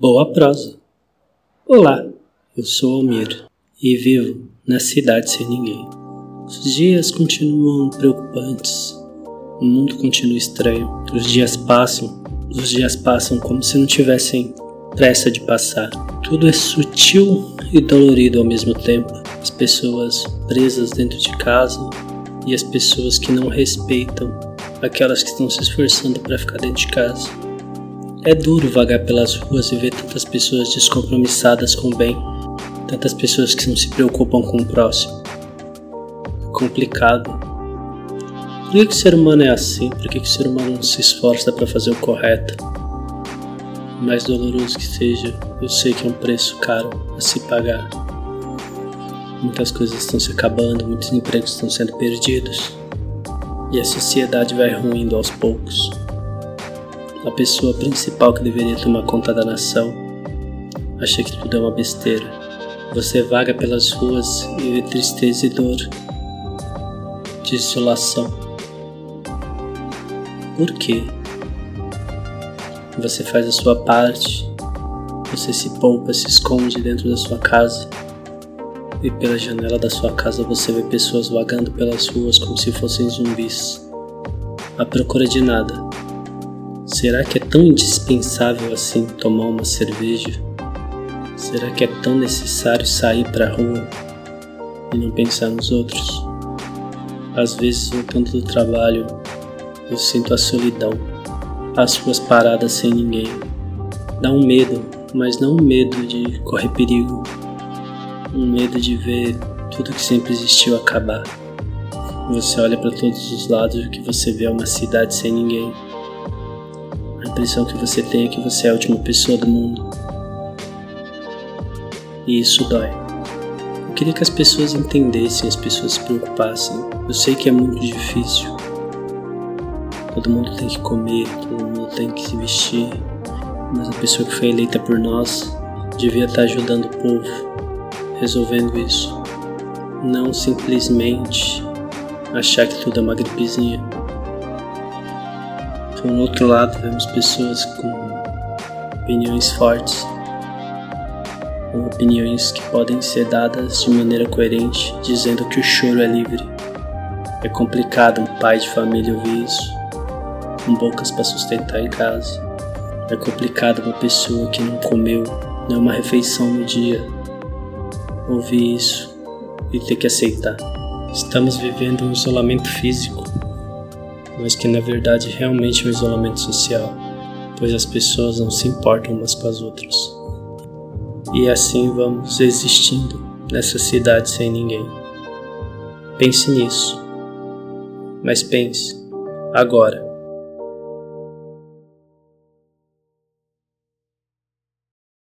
Boa prosa. Olá, eu sou Almir e vivo na cidade sem ninguém. Os dias continuam preocupantes, o mundo continua estranho. Os dias passam, os dias passam como se não tivessem pressa de passar. Tudo é sutil e dolorido ao mesmo tempo. As pessoas presas dentro de casa e as pessoas que não respeitam aquelas que estão se esforçando para ficar dentro de casa. É duro vagar pelas ruas e ver tantas pessoas descompromissadas com o bem, tantas pessoas que não se preocupam com o próximo. É complicado. Por que, que o ser humano é assim? Por que, que o ser humano não se esforça para fazer o correto? Mais doloroso que seja, eu sei que é um preço caro a se pagar. Muitas coisas estão se acabando, muitos empregos estão sendo perdidos e a sociedade vai ruindo aos poucos a pessoa principal que deveria tomar conta da nação, acha que tudo é uma besteira. Você vaga pelas ruas e vê tristeza e dor, desolação. Por quê? Você faz a sua parte, você se poupa, se esconde dentro da sua casa e pela janela da sua casa você vê pessoas vagando pelas ruas como se fossem zumbis, à procura de nada Será que é tão indispensável assim tomar uma cerveja? Será que é tão necessário sair para a rua e não pensar nos outros? Às vezes, voltando do trabalho, eu sinto a solidão, as ruas paradas sem ninguém. Dá um medo, mas não um medo de correr perigo, um medo de ver tudo que sempre existiu acabar. Você olha para todos os lados e o que você vê é uma cidade sem ninguém impressão que você tem é que você é a última pessoa do mundo. E isso dói. Eu queria que as pessoas entendessem, as pessoas se preocupassem. Eu sei que é muito difícil. Todo mundo tem que comer, todo mundo tem que se vestir. Mas a pessoa que foi eleita por nós devia estar ajudando o povo, resolvendo isso. Não simplesmente achar que tudo é uma gripezinha. Por outro lado, vemos pessoas com opiniões fortes, opiniões que podem ser dadas de maneira coerente, dizendo que o choro é livre. É complicado um pai de família ouvir isso, com bocas para sustentar em casa. É complicado uma pessoa que não comeu nenhuma refeição no dia ouvir isso e ter que aceitar. Estamos vivendo um isolamento físico mas que na verdade realmente é um isolamento social, pois as pessoas não se importam umas com as outras. E assim vamos existindo nessa cidade sem ninguém. Pense nisso, mas pense agora.